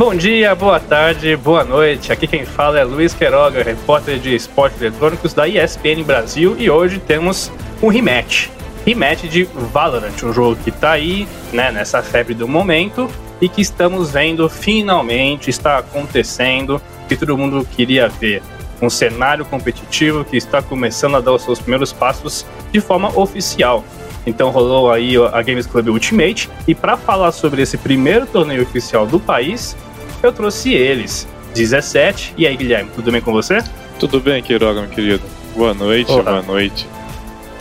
Bom dia, boa tarde, boa noite. Aqui quem fala é Luiz Queiroga, repórter de esportes eletrônicos da ESPN Brasil e hoje temos um rematch. Rematch de Valorant, um jogo que tá aí, né, nessa febre do momento e que estamos vendo finalmente está acontecendo que todo mundo queria ver. Um cenário competitivo que está começando a dar os seus primeiros passos de forma oficial. Então rolou aí a Games Club Ultimate e para falar sobre esse primeiro torneio oficial do país, eu trouxe eles. 17. E aí, Guilherme, tudo bem com você? Tudo bem, Queiroga, meu querido. Boa noite, Olá. boa noite.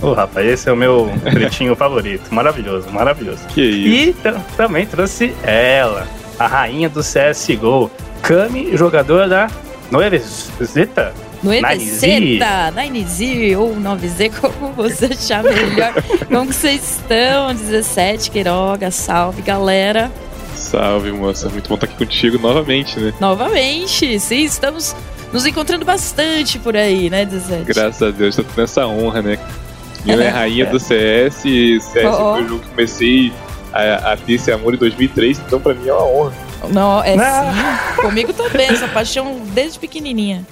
Ô, oh, rapaz, esse é o meu pretinho favorito. Maravilhoso, maravilhoso. Que isso. E também trouxe ela, a rainha do CSGO, Kami, jogadora da Noeve Zeta. Noeve Zeta, Nine ou 9Z, como você achar melhor. como que vocês estão? 17, Queiroga, salve, galera. Salve, moça. Muito bom estar aqui contigo novamente, né? Novamente, sim, estamos nos encontrando bastante por aí, né, 17? Graças a Deus, tô tendo essa honra, né? Eu é rainha do CS, CS oh, oh. foi o jogo que comecei a, a ter esse amor em 2003, então pra mim é uma honra. Não, é ah. sim. Comigo também, essa paixão desde pequenininha.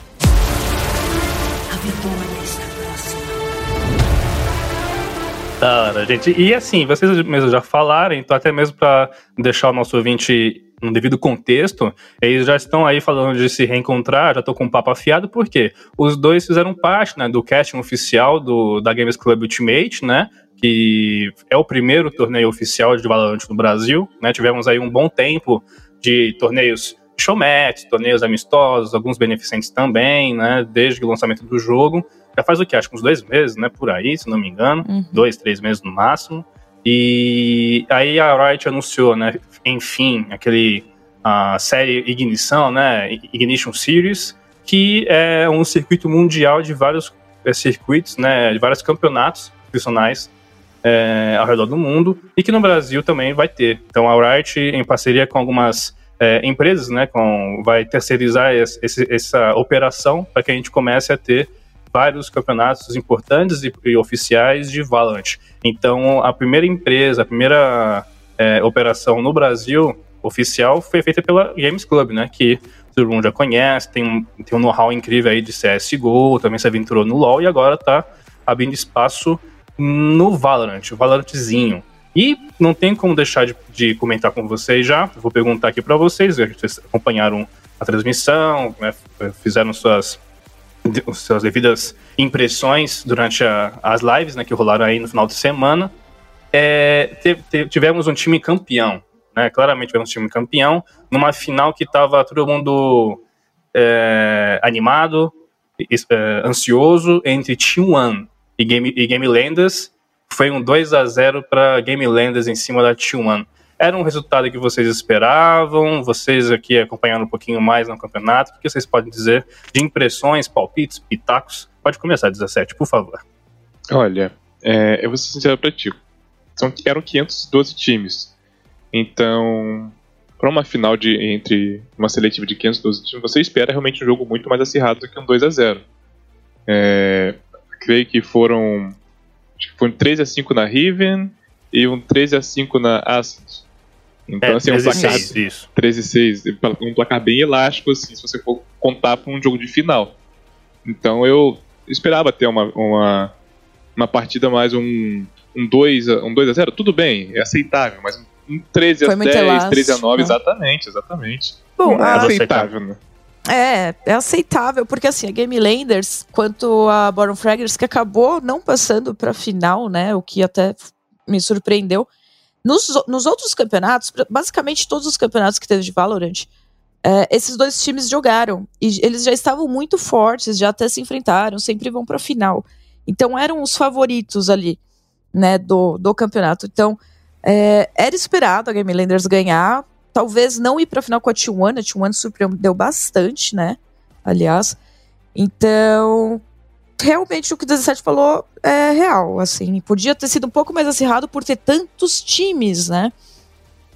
Da hora, gente. E assim, vocês mesmo já falaram, então até mesmo para deixar o nosso ouvinte no devido contexto, eles já estão aí falando de se reencontrar, já estou com um papo afiado, porque os dois fizeram parte né, do casting oficial do, da Games Club Ultimate, né? Que é o primeiro torneio oficial de Valorant no Brasil, né? Tivemos aí um bom tempo de torneios showmatch, torneios amistosos, alguns beneficentes também, né? Desde o lançamento do jogo. Já faz o que? Acho que uns dois meses, né? Por aí, se não me engano. Uhum. Dois, três meses no máximo. E aí a Riot anunciou, né? Enfim, aquele a série Ignição, né? Ignition Series, que é um circuito mundial de vários é, circuitos, né? De vários campeonatos profissionais é, ao redor do mundo e que no Brasil também vai ter. Então a Riot, em parceria com algumas é, empresas, né, com, vai terceirizar esse, essa operação para que a gente comece a ter vários campeonatos importantes e, e, oficiais de Valorant. Então, a primeira empresa, a primeira é, operação no Brasil oficial foi feita pela Games Club, né? Que todo mundo já conhece, tem tem um know-how incrível aí de CSGO, também se aventurou no LoL e agora está abrindo espaço no Valorant, o Valorantzinho. E não tem como deixar de, de comentar com vocês já, vou perguntar aqui para vocês, vocês acompanharam a transmissão, né, fizeram suas suas devidas impressões durante a, as lives né, que rolaram aí no final de semana. É, tivemos um time campeão, né? Claramente tivemos um time campeão, numa final que estava todo mundo é, animado, é, ansioso entre T1 e Game, e Game Landers. Foi um 2 a 0 para Game Landers em cima da T1. Era um resultado que vocês esperavam? Vocês aqui acompanhando um pouquinho mais no campeonato, o que vocês podem dizer de impressões, palpites, pitacos? Pode começar, 17, por favor. Olha, é, eu vou ser sincero pra ti. São, eram 512 times. Então, para uma final de entre uma seletiva de 512 times, você espera realmente um jogo muito mais acirrado do que um 2 a 0 é, Creio que foram. Acho que foram 13 a 5 na Riven e um 13 a 5 na Ascent. Então, é, assim, 13 um placar. 6, isso. 13 6. Um placar bem elástico, assim, se você for contar para um jogo de final. Então eu esperava ter uma, uma, uma partida mais um, um 2 um 2 a 0 tudo bem, é aceitável, mas um 13 a 10, elástico, 13 a 9, né? exatamente, exatamente. Bom, é aceitável, né? É, é aceitável, porque assim, a Game Landers, quanto a Boron Fraggers, que acabou não passando pra final, né? O que até me surpreendeu. Nos, nos outros campeonatos, basicamente todos os campeonatos que teve de Valorant, é, esses dois times jogaram. E eles já estavam muito fortes, já até se enfrentaram, sempre vão pra final. Então eram os favoritos ali, né, do, do campeonato. Então, é, era esperado a Game Landers ganhar. Talvez não ir pra final com a T1, a T1 surpreendeu bastante, né? Aliás. Então, realmente o que o 17 falou é real, assim. Podia ter sido um pouco mais acirrado por ter tantos times, né?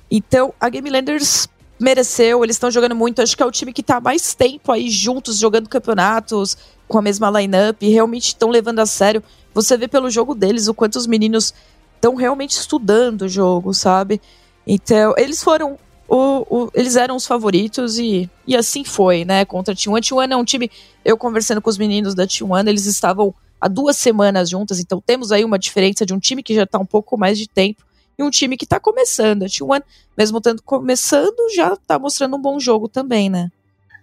Então, a Game Landers mereceu, eles estão jogando muito. Acho que é o time que está mais tempo aí juntos, jogando campeonatos, com a mesma lineup, realmente estão levando a sério. Você vê pelo jogo deles o quanto os meninos estão realmente estudando o jogo, sabe? Então, eles foram o, o, eles eram os favoritos e, e assim foi, né? Contra a T1. A T1 é um time. Eu conversando com os meninos da T1, eles estavam há duas semanas juntas, então temos aí uma diferença de um time que já está um pouco mais de tempo e um time que está começando. A T1, mesmo estando começando, já está mostrando um bom jogo também, né?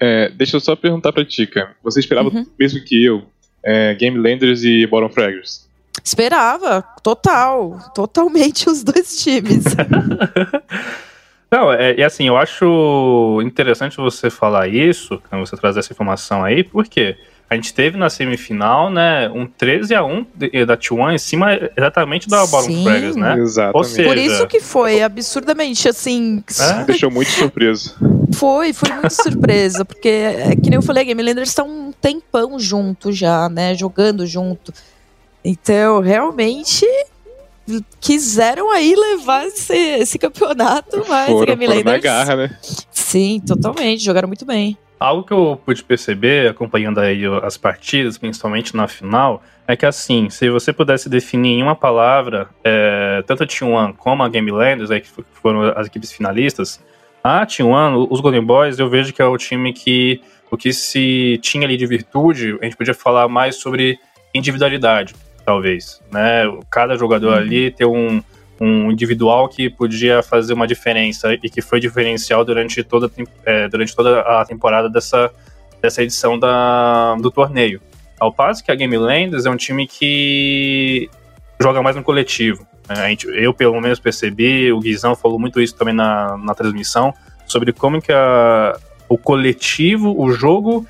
É, deixa eu só perguntar pra Tica. Você esperava uhum. mesmo que eu é, Game Landers e Bottom Fraggers? Esperava, total. Totalmente os dois times. Não, é, e assim, eu acho interessante você falar isso, você trazer essa informação aí, porque a gente teve na semifinal, né, um 13 a 1 da T1 em cima exatamente da Bottom Fraggers, né? Exatamente. Seja, Por isso que foi absurdamente, assim... É? Deixou muito surpreso. Foi, foi muito surpresa, porque, é, que nem eu falei, a Game Landers está um tempão junto já, né, jogando junto. Então, realmente, quiseram aí levar esse, esse campeonato, mas foram, Game foram Landers... garra, né? Sim, totalmente, jogaram muito bem. Algo que eu pude perceber, acompanhando aí as partidas, principalmente na final, é que assim, se você pudesse definir em uma palavra, é, tanto a T1 como a Game Landers, aí, que foram as equipes finalistas, a T1, os Golden Boys, eu vejo que é o time que o que se tinha ali de virtude, a gente podia falar mais sobre individualidade, talvez, né? Cada jogador uhum. ali ter um, um individual que podia fazer uma diferença e que foi diferencial durante toda, é, durante toda a temporada dessa, dessa edição da, do torneio. Ao passo que a Game Landers é um time que joga mais no coletivo. Né? A gente, eu, pelo menos, percebi, o Guizão falou muito isso também na, na transmissão, sobre como que a, o coletivo, o jogo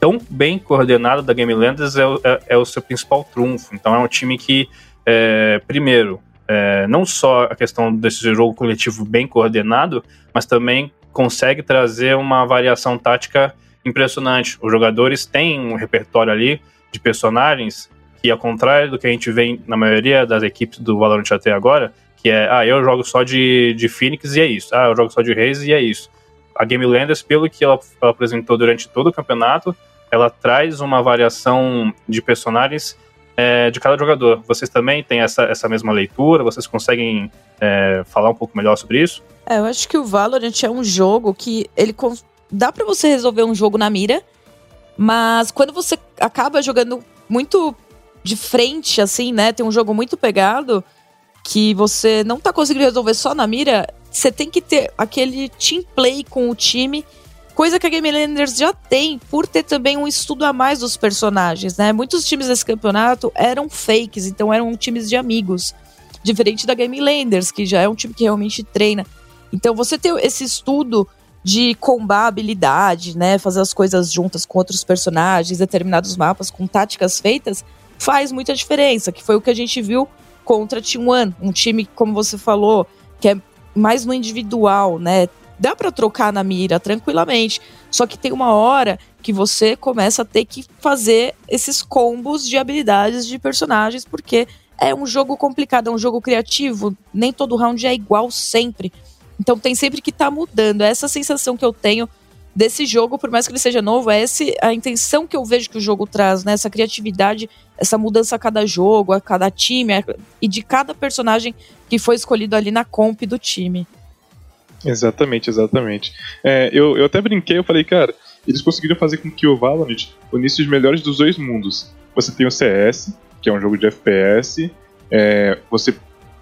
tão bem coordenado da Game Landers é, é, é o seu principal trunfo. Então é um time que, é, primeiro, é, não só a questão desse jogo coletivo bem coordenado, mas também consegue trazer uma variação tática impressionante. Os jogadores têm um repertório ali de personagens que, ao contrário do que a gente vê na maioria das equipes do Valorant até agora, que é, ah, eu jogo só de, de Phoenix e é isso. Ah, eu jogo só de Reis e é isso. A Game Landers, pelo que ela, ela apresentou durante todo o campeonato, ela traz uma variação de personagens é, de cada jogador. Vocês também têm essa, essa mesma leitura? Vocês conseguem é, falar um pouco melhor sobre isso? É, eu acho que o Valorant é um jogo que ele dá para você resolver um jogo na mira, mas quando você acaba jogando muito de frente, assim, né? Tem um jogo muito pegado que você não tá conseguindo resolver só na mira, você tem que ter aquele team play com o time Coisa que a Game Landers já tem, por ter também um estudo a mais dos personagens, né? Muitos times desse campeonato eram fakes, então eram times de amigos. Diferente da Game Landers, que já é um time que realmente treina. Então você ter esse estudo de combar habilidade, né? Fazer as coisas juntas com outros personagens, determinados mapas, com táticas feitas, faz muita diferença. Que foi o que a gente viu contra T1, um time, como você falou, que é mais no individual, né? Dá para trocar na mira tranquilamente. Só que tem uma hora que você começa a ter que fazer esses combos de habilidades de personagens, porque é um jogo complicado, é um jogo criativo, nem todo round é igual sempre. Então tem sempre que estar tá mudando. É essa sensação que eu tenho desse jogo, por mais que ele seja novo, é essa a intenção que eu vejo que o jogo traz, né? Essa criatividade, essa mudança a cada jogo, a cada time e de cada personagem que foi escolhido ali na comp do time. Exatamente, exatamente. É, eu, eu até brinquei, eu falei, cara, eles conseguiram fazer com que o Valorant unisse os melhores dos dois mundos. Você tem o CS, que é um jogo de FPS, é, você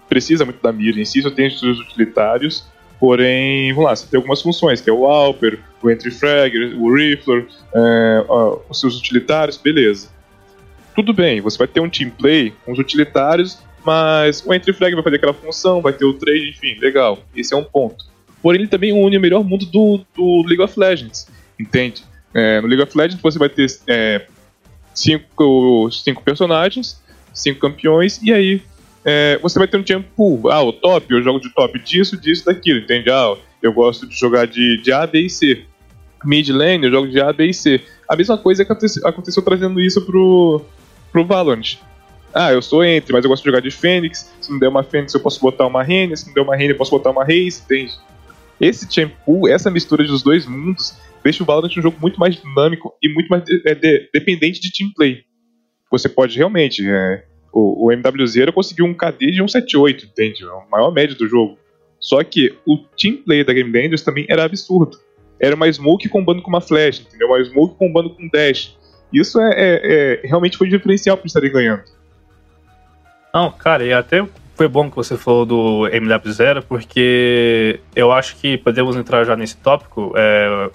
precisa muito da mira em si, só tem os seus utilitários, porém, vamos lá, você tem algumas funções, que é o Alper, o Entry Fragger, o Rifler, é, os seus utilitários, beleza. Tudo bem, você vai ter um team play com os utilitários, mas o Entry Frag vai fazer aquela função, vai ter o trade, enfim, legal. Esse é um ponto porém ele também une o melhor mundo do, do League of Legends, entende? É, no League of Legends você vai ter é, cinco, cinco personagens, cinco campeões, e aí é, você vai ter um tempo. Ah, o top, eu jogo de top disso, disso, daquilo, entende? Ah, eu gosto de jogar de, de A, B e C. Mid lane, eu jogo de A, B e C. A mesma coisa que aconteceu, aconteceu trazendo isso pro, pro Valorant. Ah, eu sou entre, mas eu gosto de jogar de Fênix. Se não der uma Fênix, eu posso botar uma Rene. Se não der uma Rene, eu posso botar uma Reis, entende? Esse Champu, essa mistura dos dois mundos, deixa o Valorant um jogo muito mais dinâmico e muito mais de, é, de, dependente de team play. Você pode realmente. É, o, o MWZ conseguiu um KD de 178, entende? É a maior média do jogo. Só que o team play da Game Landers também era absurdo. Era uma smoke combando com uma flash, entendeu? Uma smoke combando com dash. Isso é, é, é realmente foi diferencial para estarem ganhando. Não, cara, e até foi bom que você falou do MW0, porque eu acho que podemos entrar já nesse tópico é,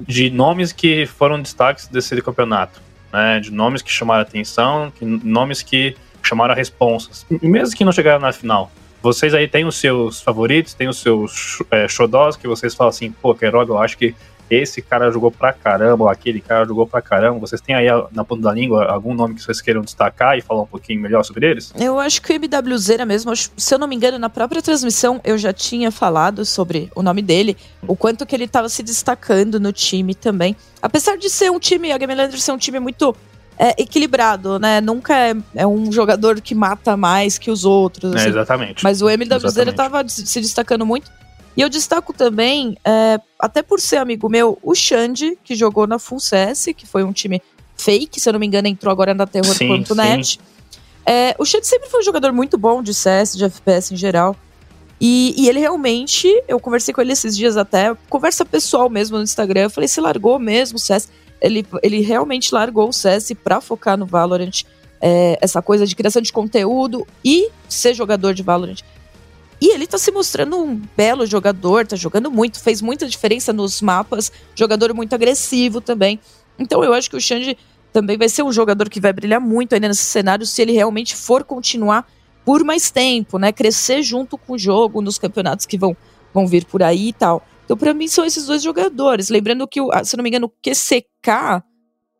de nomes que foram destaques desse campeonato, né? De nomes que chamaram atenção, que, nomes que chamaram responsas, mesmo que não chegaram na final. Vocês aí têm os seus favoritos, têm os seus é, xodós que vocês falam assim, pô, Queiroga, eu acho que esse cara jogou pra caramba, ou aquele cara jogou pra caramba. Vocês têm aí na ponta da língua algum nome que vocês queiram destacar e falar um pouquinho melhor sobre eles? Eu acho que o MWZ mesmo, se eu não me engano, na própria transmissão eu já tinha falado sobre o nome dele, o quanto que ele estava se destacando no time também. Apesar de ser um time, a Game Lander ser um time muito é, equilibrado, né? Nunca é, é, um jogador que mata mais que os outros. É, assim. É, exatamente. Mas o MWZ estava se destacando muito. E eu destaco também, é, até por ser amigo meu, o Xande, que jogou na Full CS, que foi um time fake, se eu não me engano, entrou agora na Terror.net. É, o Xande sempre foi um jogador muito bom de CS, de FPS em geral. E, e, ele realmente, eu conversei com ele esses dias até, conversa pessoal mesmo no Instagram, eu falei, você largou mesmo o CS? Ele, ele realmente largou o CS pra focar no Valorant, é, essa coisa de criação de conteúdo e ser jogador de Valorant. E ele tá se mostrando um belo jogador, tá jogando muito, fez muita diferença nos mapas, jogador muito agressivo também. Então eu acho que o Xande também vai ser um jogador que vai brilhar muito ainda nesse cenário se ele realmente for continuar por mais tempo, né? Crescer junto com o jogo nos campeonatos que vão, vão vir por aí e tal. Então, para mim, são esses dois jogadores. Lembrando que, se não me engano, o QCK.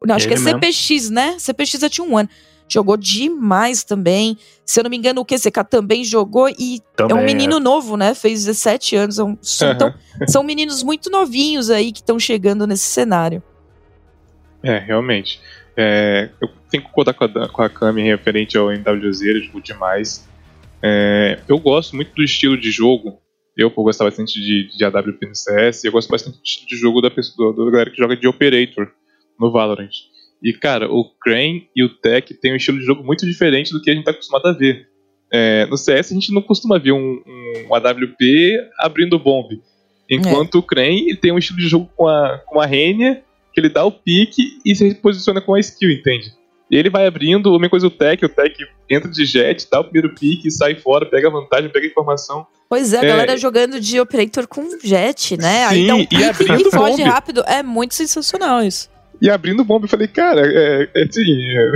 Não, acho ele que é mesmo. CPX, né? CPX já tinha um ano jogou demais também. Se eu não me engano, o QCK também jogou e também, é um menino é. novo, né? Fez 17 anos. É um, então, são meninos muito novinhos aí que estão chegando nesse cenário. É, realmente. É, eu tenho que concordar com a, com a Kami referente ao MWZ, ele jogou demais. É, eu gosto muito do estilo de jogo. Eu, gostar bastante de, de AWP no CS, eu gosto bastante do estilo de jogo da, pessoa, da galera que joga de Operator no Valorant. E, cara, o Crane e o Tech têm um estilo de jogo muito diferente do que a gente está acostumado a ver. É, no CS a gente não costuma ver um, um AWP abrindo bomb. Enquanto é. o Crane tem um estilo de jogo com a, com a Renia, que ele dá o pique e se posiciona com a skill, entende? E ele vai abrindo, a mesma coisa o Tech, o Tech entra de jet, dá o primeiro pique, sai fora, pega a vantagem, pega a informação. Pois é, a é... galera jogando de Operator com jet, né? Sim, Aí dá um pique e, abrindo e foge rápido. É muito sensacional isso. E abrindo bomba, eu falei, cara, é, é, assim, é,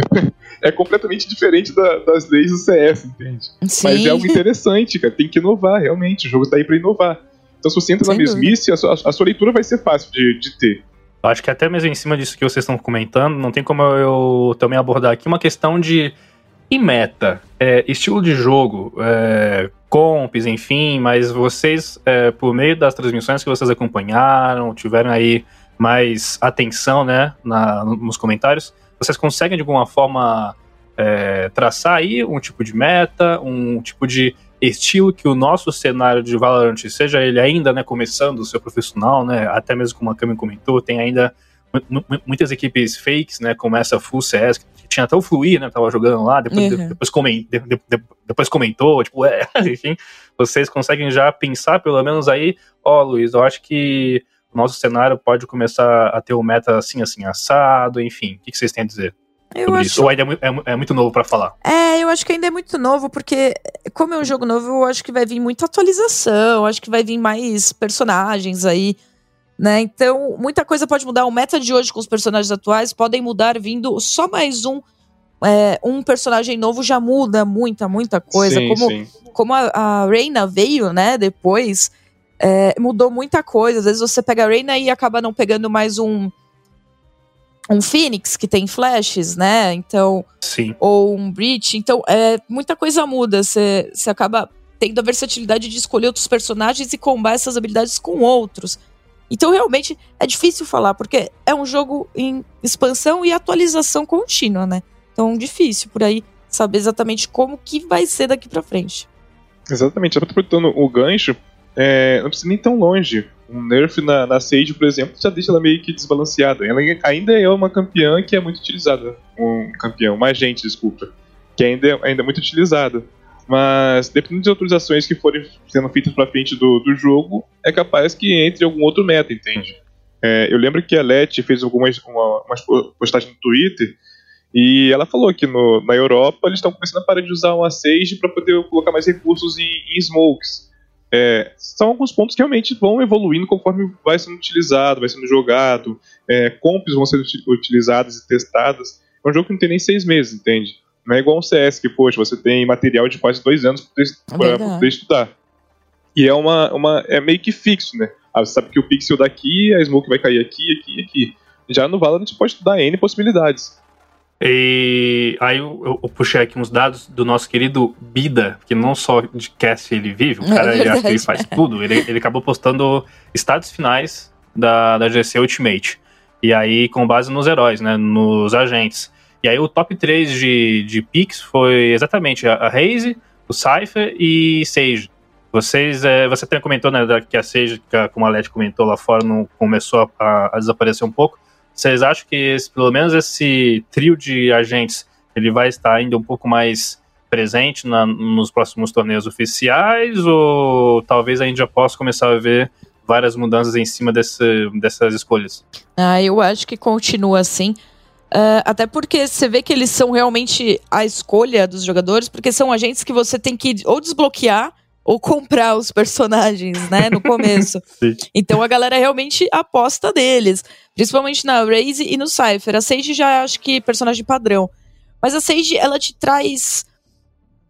é completamente diferente da, das leis do CS, entende? Sim. Mas é algo interessante, cara. Tem que inovar, realmente. O jogo tá aí pra inovar. Então, se você entra Sem na mesmice, a sua, a sua, leitura vai ser fácil de, de ter. Eu acho que até mesmo em cima disso que vocês estão comentando, não tem como eu também abordar aqui uma questão de e meta, é, estilo de jogo, é, comps, enfim, mas vocês, é, por meio das transmissões que vocês acompanharam, tiveram aí mais atenção né, na, nos comentários, vocês conseguem de alguma forma é, traçar aí um tipo de meta, um tipo de estilo que o nosso cenário de Valorant, seja ele ainda né, começando o seu profissional, né, até mesmo como a Cami comentou, tem ainda muitas equipes fakes, né, como essa Full CS, que tinha até o Fluir, né, tava jogando lá, depois, uhum. depois, de, de, depois comentou, tipo, é, enfim, vocês conseguem já pensar pelo menos aí, ó, oh, Luiz, eu acho que nosso cenário pode começar a ter o um meta assim, assim, assado, enfim. O que, vocês têm a dizer? Eu acho... Isso? Ou ainda é, é, é muito novo para falar? É, eu acho que ainda é muito novo, porque como é um jogo novo, eu acho que vai vir muita atualização, acho que vai vir mais personagens aí, né? Então, muita coisa pode mudar. O meta de hoje com os personagens atuais podem mudar vindo só mais um é, um personagem novo já muda muita, muita coisa. Sim, como, sim. como a, a Reina veio, né, depois, é, mudou muita coisa. Às vezes você pega a Reina e acaba não pegando mais um um Phoenix que tem flashes, né? Então, Sim. ou um Breach. Então, é, muita coisa muda. Você acaba tendo a versatilidade de escolher outros personagens e combar essas habilidades com outros. Então, realmente, é difícil falar, porque é um jogo em expansão e atualização contínua, né? Então, difícil por aí saber exatamente como que vai ser daqui para frente. Exatamente, eu tô aproveitando o gancho, é, não precisa nem tão longe. Um nerf na, na Sage, por exemplo, já deixa ela meio que desbalanceada. Ela ainda é uma campeã que é muito utilizada. Um campeão, uma agente, desculpa. Que ainda é, ainda é muito utilizada. Mas, dependendo das autorizações que forem sendo feitas para frente do, do jogo, é capaz que entre algum outro meta, entende? É, eu lembro que a Let fez algumas uma, postagens no Twitter e ela falou que no, na Europa eles estão começando a parar de usar uma Sage para poder colocar mais recursos em, em smokes. É, são alguns pontos que realmente vão evoluindo conforme vai sendo utilizado, vai sendo jogado, é, comps vão sendo utilizadas e testadas. É um jogo que não tem nem seis meses, entende? Não é igual um CS, que, poxa, você tem material de quase dois anos para poder estudar. E é uma, uma. É meio que fixo, né? Ah, você sabe que o pixel daqui, a smoke vai cair aqui, aqui e aqui. Já no Valorant pode estudar N possibilidades. E aí eu, eu, puxei aqui uns dados do nosso querido Bida, que não só de cast ele vive, o é cara é ele acha que ele faz tudo. Ele, ele acabou postando estados finais da, da GC Ultimate. E aí, com base nos heróis, né? Nos agentes. E aí o top 3 de, de picks foi exatamente a, a Raze, o Cypher e Sage. Vocês, é, você até comentou, né, que a Sage, como a Led comentou lá fora, não começou a, a, desaparecer um pouco. Vocês acham que esse, pelo menos esse trio de agentes ele vai estar ainda um pouco mais presente na, nos próximos torneios oficiais ou talvez a possa começar a ver várias mudanças em cima desse, dessas escolhas? Ah, eu acho que continua assim. Uh, até porque você vê que eles são realmente a escolha dos jogadores, porque são agentes que você tem que ou desbloquear ou comprar os personagens, né, no começo. então a galera realmente aposta neles, principalmente na Raze e no Cypher. A Sage já acho que personagem padrão. Mas a Sage, ela te traz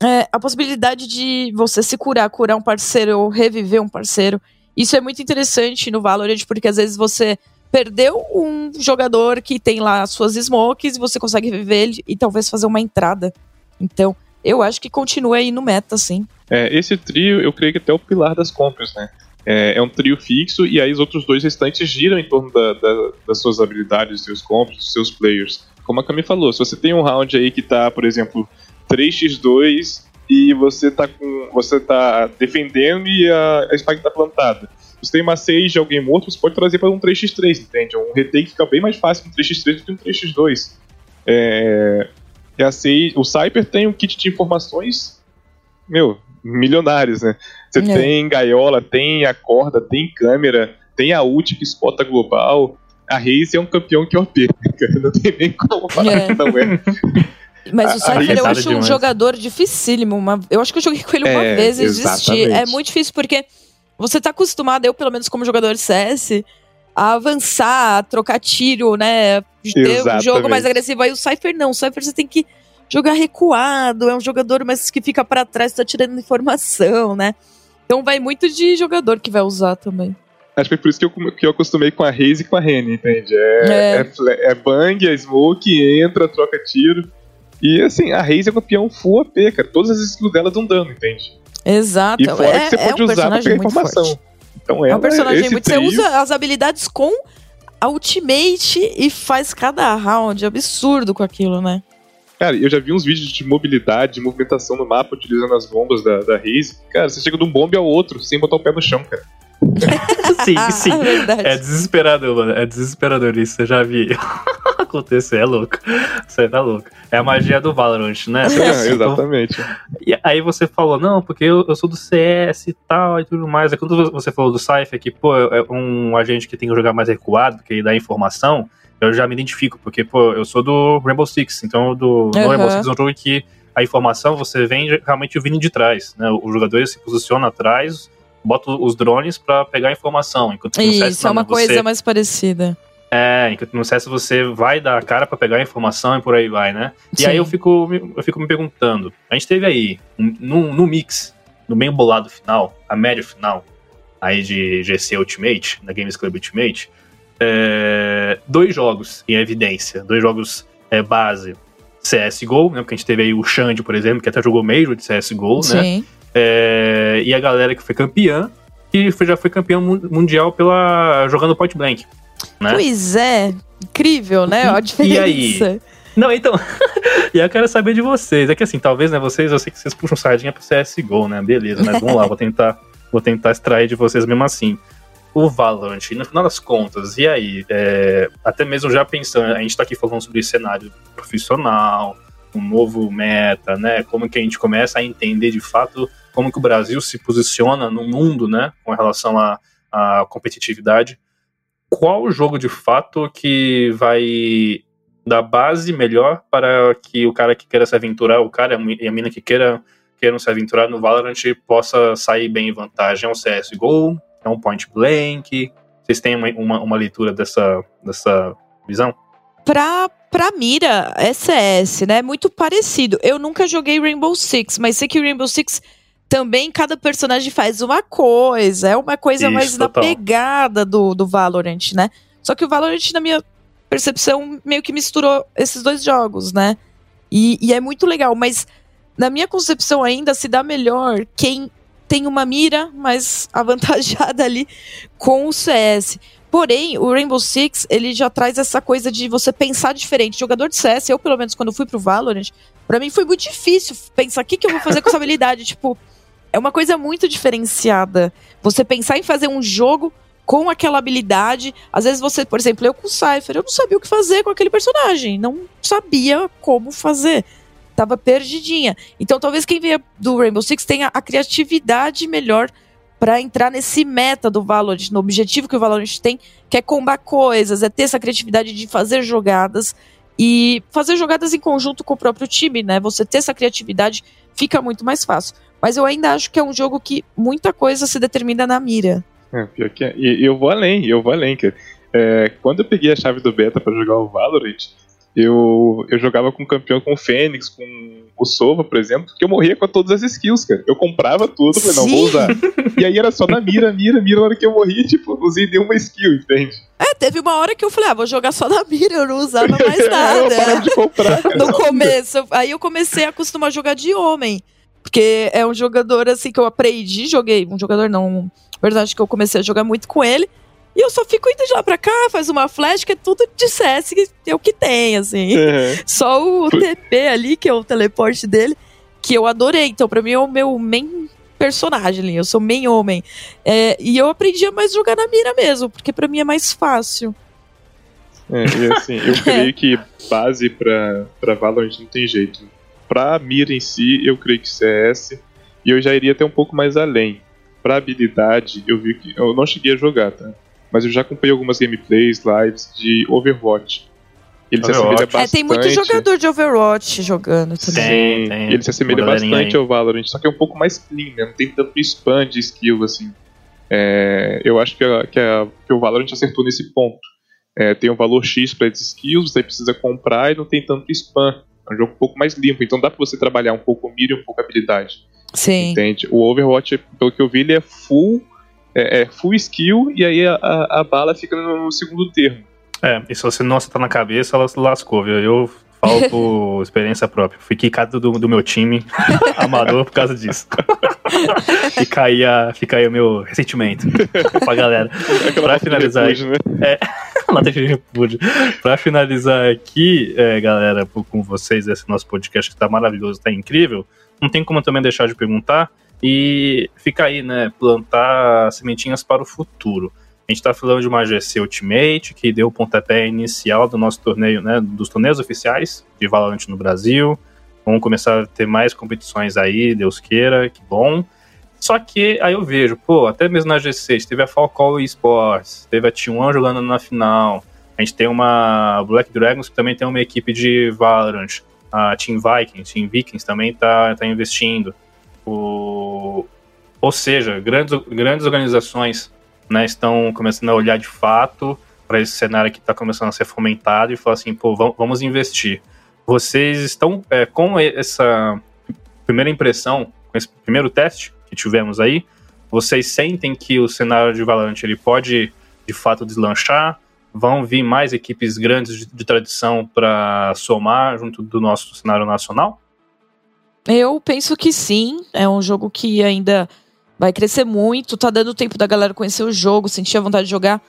é, a possibilidade de você se curar, curar um parceiro ou reviver um parceiro. Isso é muito interessante no Valorant, porque às vezes você perdeu um jogador que tem lá as suas smokes e você consegue viver ele e talvez fazer uma entrada. Então, eu acho que continua aí no meta, sim. É, esse trio, eu creio que até é o pilar das compras, né? É, é, um trio fixo e aí os outros dois restantes giram em torno da, da, das suas habilidades, dos seus compras, dos seus players. Como a Cami falou, se você tem um round aí que tá, por exemplo, 3x2 e você tá com. você tá defendendo e a, a Spike tá plantada você tem uma 6 de alguém morto, você pode trazer para um 3x3, entende? Um retake fica bem mais fácil com um 3x3 do que um 3x2. É, e a 6, o Cyper tem um kit de informações, meu, milionários, né? Você é. tem gaiola, tem a corda, tem câmera, tem a ult que spota global. A Raze é um campeão que é OP, não tem nem como falar é. que não é. Mas o Cypher eu acho um jogador dificílimo. Uma, eu acho que eu joguei com ele uma é, vez e desisti. É muito difícil porque você tá acostumado, eu pelo menos como jogador de CS, a avançar, a trocar tiro, né? Ter um jogo mais agressivo. Aí o Cypher não, o Cypher você tem que jogar recuado, é um jogador mais que fica para trás, tá tirando informação, né? Então vai muito de jogador que vai usar também. Acho que é por isso que eu, que eu acostumei com a Raze e com a Rene, entende? É, é. é, é bang, é smoke, entra, troca tiro. E assim, a Raze é campeão full AP, cara. Todas as skills dela dão dano, entende? Exato. E fora é, que você é pode um usar pra pegar informação. Forte. Então é um personagem muito. Trio... Você usa as habilidades com a ultimate e faz cada round. Absurdo com aquilo, né? Cara, eu já vi uns vídeos de mobilidade, de movimentação no mapa utilizando as bombas da, da Raze. Cara, você chega de um bombe ao outro sem botar o pé no chão, cara. sim, sim. É, é desesperador, mano. É desesperador isso. Eu já vi acontecer. É louco. Você tá louco. É a magia do Valorant, né? É, exatamente. E aí você falou, não, porque eu, eu, sou do CS e tal e tudo mais. Aí quando você falou do Cypher, que, pô, é um agente que tem que jogar mais recuado, porque dá informação, eu já me identifico, porque, pô, eu sou do Rainbow Six. Então, do, uhum. no Rainbow Six é um jogo que a informação você vem realmente vindo de trás, né? O jogador se posiciona atrás bota os drones para pegar a informação. Enquanto Isso, CS, não, é uma você... coisa mais parecida. É, enquanto no CS você vai dar a cara para pegar a informação e por aí vai, né? Sim. E aí eu fico, eu fico me perguntando, a gente teve aí, no, no mix, no meio bolado final, a média final, aí de GC Ultimate, da Games Club Ultimate, é, dois jogos em evidência, dois jogos é, base, CSGO, né? Porque a gente teve aí o Xande, por exemplo, que até jogou Major de CSGO, né? Sim. né? É, e a galera que foi campeã, que foi, já foi campeão mundial pela jogando Point Blank. Né? Pois é, incrível, né? E, a diferença. E aí? Não, então. e eu quero saber de vocês. É que assim, talvez, né, vocês, eu sei que vocês puxam sardinha pro CSGO, né? Beleza, mas vamos lá, vou tentar, vou tentar extrair de vocês mesmo assim. O Valorant, no final das contas, e aí? É, até mesmo já pensando, a gente tá aqui falando sobre cenário profissional, um novo meta, né? Como que a gente começa a entender de fato como que o Brasil se posiciona no mundo, né? Com relação à, à competitividade. Qual o jogo de fato que vai dar base melhor para que o cara que queira se aventurar, o cara e a mina que queira queiram se aventurar no Valorant possa sair bem em vantagem? É um CSGO? É um point blank? Vocês têm uma, uma, uma leitura dessa, dessa visão? Pra, pra mira, é CS, né? Muito parecido. Eu nunca joguei Rainbow Six, mas sei que o Rainbow Six também cada personagem faz uma coisa. É uma coisa Isso, mais total. na pegada do, do Valorant, né? Só que o Valorant, na minha percepção, meio que misturou esses dois jogos, né? E, e é muito legal, mas na minha concepção ainda se dá melhor quem tem uma mira mais avantajada ali com o CS. Porém, o Rainbow Six, ele já traz essa coisa de você pensar diferente. Jogador de CS, eu pelo menos quando fui pro Valorant, para mim foi muito difícil pensar o que, que eu vou fazer com essa habilidade. tipo, é uma coisa muito diferenciada. Você pensar em fazer um jogo com aquela habilidade. Às vezes você, por exemplo, eu com o Cypher, eu não sabia o que fazer com aquele personagem. Não sabia como fazer tava perdidinha. Então talvez quem veio do Rainbow Six tenha a criatividade melhor para entrar nesse meta do Valorant, no objetivo que o Valorant tem, que é combar coisas, é ter essa criatividade de fazer jogadas e fazer jogadas em conjunto com o próprio time, né? Você ter essa criatividade fica muito mais fácil. Mas eu ainda acho que é um jogo que muita coisa se determina na mira. É, pior que é. E eu vou além, eu vou além. Que, é, quando eu peguei a chave do beta para jogar o Valorant, eu, eu jogava com campeão com o Fênix, com o Sova, por exemplo, que eu morria com todas as skills, cara. Eu comprava tudo, falei, não, vou usar. e aí era só na mira, mira, mira, na hora que eu morria, tipo, usei nenhuma skill, entende? É, teve uma hora que eu falei, ah, vou jogar só na mira, eu não usava mais nada. eu de comprar. Cara. No começo, aí eu comecei a acostumar a jogar de homem. Porque é um jogador assim que eu aprendi, joguei, um jogador não, verdade que eu comecei a jogar muito com ele. E eu só fico indo de lá pra cá, faz uma flash, que é tudo de CS que é o que tem, assim. Uhum. Só o TP ali, que é o teleporte dele, que eu adorei. Então, pra mim, é o meu main personagem ali. Eu sou main homem. É, e eu aprendi a mais jogar na mira mesmo, porque pra mim é mais fácil. É, e assim, eu creio que base pra, pra Valorant não tem jeito. Pra mira em si, eu creio que CS. E eu já iria até um pouco mais além. Pra habilidade, eu vi que. Eu não cheguei a jogar, tá? Mas eu já acompanhei algumas gameplays, lives de Overwatch. Ele Overwatch. se assemelha bastante. É, tem muito jogador de Overwatch jogando também. Sim, tem. ele se assemelha bastante ao Valorant, só que é um pouco mais clean, né? Não tem tanto spam de skill assim. É, eu acho que, a, que, a, que, o Valorant acertou nesse ponto. É, tem um valor X para esses skills, você precisa comprar e não tem tanto spam. É um jogo um pouco mais limpo, então dá pra você trabalhar um pouco o mira e um pouco a habilidade. Sim. Entende? O Overwatch, pelo que eu vi, ele é full é, é full skill e aí a, a, a, bala fica no segundo termo. É, e se você não acertar na cabeça, ela se lascou, viu? Eu falo por experiência própria. Fui quicado do, do meu time amador por causa disso. fica, aí a, fica aí o meu ressentimento pra galera. É pra finalizar. Repúdio, né? é, lata de repúdio. Pra finalizar aqui, é, galera, com vocês, esse nosso podcast que tá maravilhoso, tá incrível. Não tem como também deixar de perguntar e fica aí, né? Plantar sementinhas para o futuro. A gente está falando de uma GC Ultimate que deu o pontapé inicial do nosso torneio, né? Dos torneios oficiais de Valorant no Brasil. Vamos começar a ter mais competições aí, Deus queira, que bom. Só que aí eu vejo, pô, até mesmo na G6, teve a Falcão Esports, teve a T1 jogando na final. A gente tem uma Black Dragons que também tem uma equipe de Valorant. A Team Vikings, Team Vikings também tá, tá investindo. O, ou seja, grandes, grandes organizações né, estão começando a olhar de fato para esse cenário que está começando a ser fomentado e falar assim, pô, vamos investir. Vocês estão é, com essa primeira impressão, com esse primeiro teste que tivemos aí, vocês sentem que o cenário de Valorant ele pode de fato deslanchar? Vão vir mais equipes grandes de, de tradição para somar junto do nosso cenário nacional? Eu penso que sim. É um jogo que ainda vai crescer muito. Tá dando tempo da galera conhecer o jogo, sentir a vontade de jogar,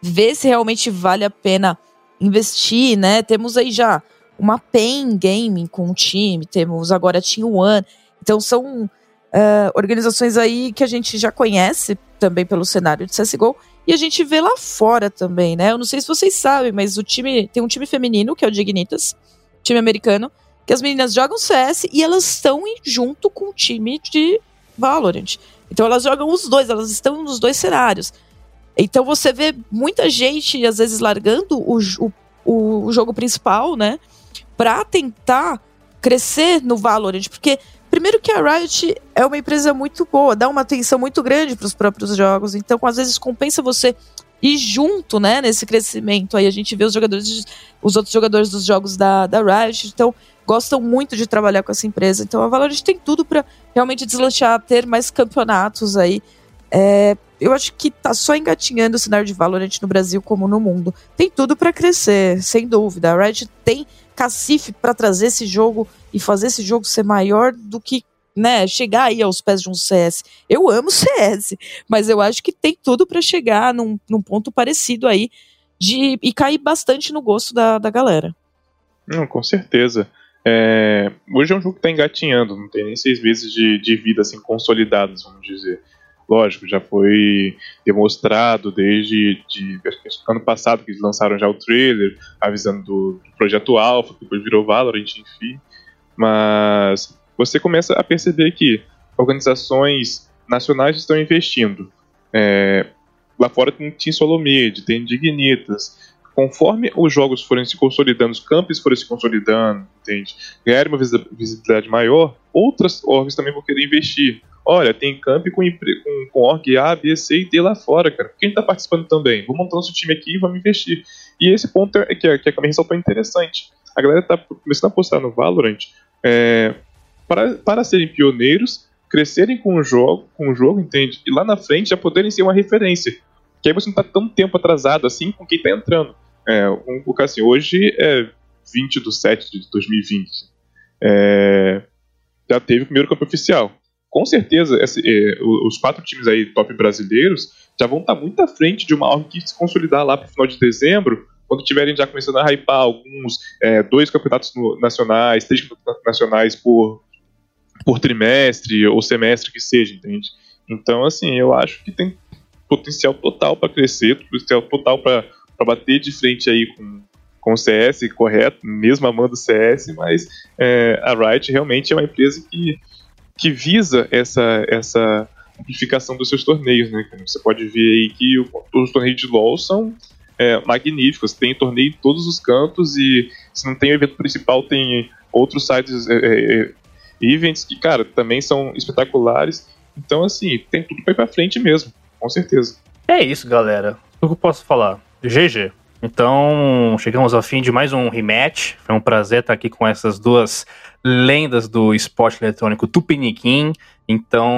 ver se realmente vale a pena investir, né? Temos aí já uma PEN Gaming com um time, temos agora a Team One. Então são uh, organizações aí que a gente já conhece também pelo cenário de CSGO. E a gente vê lá fora também, né? Eu não sei se vocês sabem, mas o time tem um time feminino, que é o Dignitas, time americano, que as meninas jogam CS e elas estão junto com o time de Valorant. Então elas jogam os dois, elas estão nos dois cenários. Então você vê muita gente, às vezes, largando o, o, o jogo principal, né? Pra tentar crescer no Valorant. Porque, primeiro que a Riot é uma empresa muito boa, dá uma atenção muito grande para os próprios jogos. Então, às vezes, compensa você ir junto, né, nesse crescimento. Aí a gente vê os jogadores, os outros jogadores dos jogos da, da Riot. Então, gostam muito de trabalhar com essa empresa. Então a Valorant tem tudo para realmente deslanchar, ter mais campeonatos aí. É, eu acho que tá só engatinhando o cenário de Valorant no Brasil como no mundo. Tem tudo para crescer, sem dúvida. A Riot tem cacife para trazer esse jogo e fazer esse jogo ser maior do que né, chegar aí aos pés de um CS. Eu amo CS, mas eu acho que tem tudo para chegar num, num, ponto parecido aí de e cair bastante no gosto da, da galera. Não, com certeza. É, hoje é um jogo que está engatinhando, não tem nem seis meses de, de vida assim consolidados, vamos dizer. Lógico, já foi demonstrado desde de, ano passado que eles lançaram já o trailer, avisando do, do projeto Alpha, que depois virou Valorant, enfim. Mas você começa a perceber que organizações nacionais estão investindo. É, lá fora tem Team Solomid, tem Dignitas, conforme os jogos forem se consolidando, os campos forem se consolidando, entende? Ganharem uma visibilidade maior, outras orgs também vão querer investir. Olha, tem camp com, com, com org A, B, C e D lá fora, cara. Quem tá participando também? Vou montar nosso time aqui e vamos investir. E esse ponto é que a, que a Caminha ressaltou interessante. A galera tá começando a postar no Valorant é, para, para serem pioneiros, crescerem com o jogo, com o jogo, entende? E lá na frente já poderem ser uma referência. Que aí você não tá tão tempo atrasado assim com quem tá entrando. É, um, porque assim, hoje é 20 de 7 de 2020. É, já teve o primeiro campo oficial. Com certeza, esse, é, os quatro times aí top brasileiros já vão estar muito à frente de uma org que se consolidar lá para o final de dezembro, quando tiverem já começando a hypar alguns, é, dois campeonatos no, nacionais, três campeonatos nacionais por, por trimestre ou semestre que seja, entende? Então, assim, eu acho que tem potencial total para crescer, potencial total para para bater de frente aí com, com o CS, correto, mesmo amando o CS, mas é, a Riot realmente é uma empresa que, que visa essa, essa amplificação dos seus torneios, né? Você pode ver aí que os torneios de LoL são é, magníficos, tem torneio em todos os cantos e se não tem o evento principal, tem outros sites, é, é, é events que, cara, também são espetaculares. Então, assim, tem tudo para ir para frente mesmo, com certeza. É isso, galera. O que eu posso falar? GG. Então, chegamos ao fim de mais um rematch. Foi um prazer estar aqui com essas duas lendas do esporte eletrônico Tupiniquim. Então,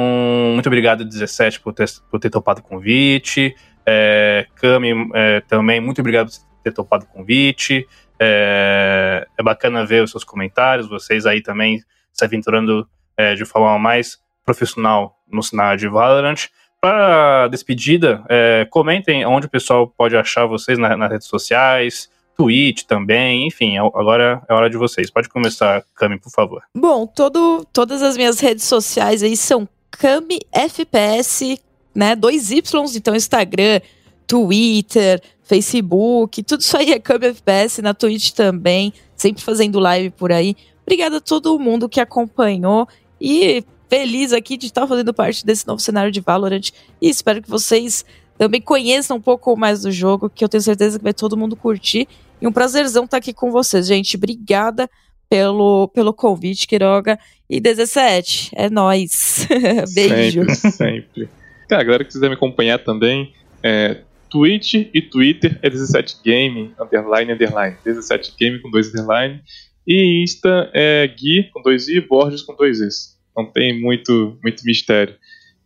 muito obrigado, 17, por ter, por ter topado o convite. É, Cami, é, também, muito obrigado por ter topado o convite. É, é, bacana ver os seus comentários, vocês aí também se aventurando é, de forma mais profissional no cenário de Valorant. Para despedida, é, comentem onde o pessoal pode achar vocês na, nas redes sociais, Twitch também, enfim, é agora é hora de vocês. Pode começar, Cami, por favor. Bom, todo, todas as minhas redes sociais aí são Cami FPS, né? Dois Ys, então Instagram, Twitter, Facebook, tudo isso aí é Cami FPS, na Twitch também, sempre fazendo live por aí. Obrigada a todo mundo que acompanhou e feliz aqui de estar fazendo parte desse novo cenário de Valorant e espero que vocês também conheçam um pouco mais do jogo, que eu tenho certeza que vai todo mundo curtir. E um prazerzão estar aqui com vocês, gente. Obrigada pelo, pelo convite, Quiroga. E 17, é nós. Beijo. Sempre, sempre. Cara, a galera que quiser me acompanhar também, é, Twitch e Twitter é 17 Game, underline, underline. 17 Game com dois underline. E Insta é Gui com dois I, Borges com dois Is não tem muito, muito mistério.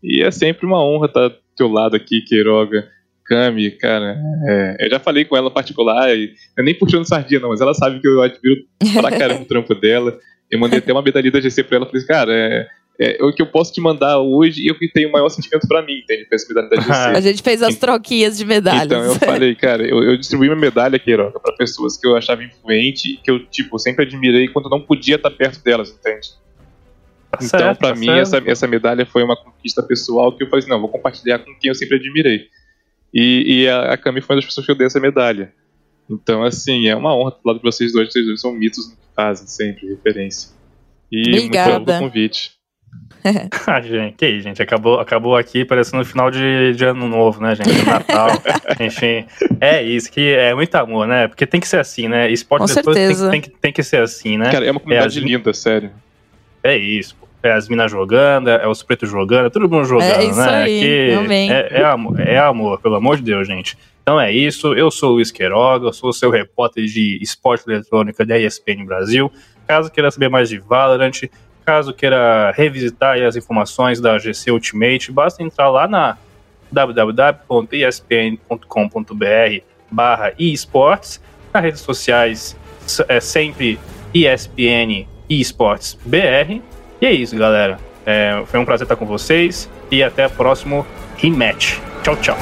E é sempre uma honra estar do teu lado aqui, Queiroga. Cami, cara, é, eu já falei com ela particular, e, eu nem puxando sardinha não, mas ela sabe que eu admiro pra caramba o trampo dela. Eu mandei até uma medalha da GC pra ela, falei, cara, é, é, o que eu posso te mandar hoje e o que tem o maior sentimento pra mim, entende? Da GC. a gente fez as troquinhas de medalhas. Então eu falei, cara, eu, eu distribuí uma medalha, Queiroga, pra pessoas que eu achava influente, que eu, tipo, sempre admirei quando não podia estar perto delas, entende? Tá então, certo, para tá mim, essa, essa medalha foi uma conquista pessoal que eu falei assim, não, vou compartilhar com quem eu sempre admirei. E, e a, a Cami foi uma das pessoas que eu dei essa medalha. Então, assim, é uma honra estar do lado de vocês dois. Vocês dois são mitos no que fazem, sempre, referência. E Obrigada. muito obrigado pelo convite. ah, gente, que aí, gente, acabou, acabou aqui parecendo o final de, de ano novo, né, gente? Natal, enfim. É isso, que é muito amor, né? Porque tem que ser assim, né? Esporte Com certeza. Tem, tem, tem, que ser assim, né? Cara, é uma comunidade é linda, sério. É isso, é as minas jogando, é os pretos jogando, é todo mundo jogando, é isso né? Aí, que é, é, amor, é amor, pelo amor de Deus, gente. Então é isso, eu sou o Luiz Queiroga, eu sou o seu repórter de esporte eletrônica da ESPN Brasil. Caso queira saber mais de Valorant, caso queira revisitar as informações da GC Ultimate, basta entrar lá na www.espn.com.br barra esportes. Nas redes sociais é sempre ESPN eSports BR. E é isso, galera. É, foi um prazer estar com vocês e até o próximo rematch. Tchau, tchau.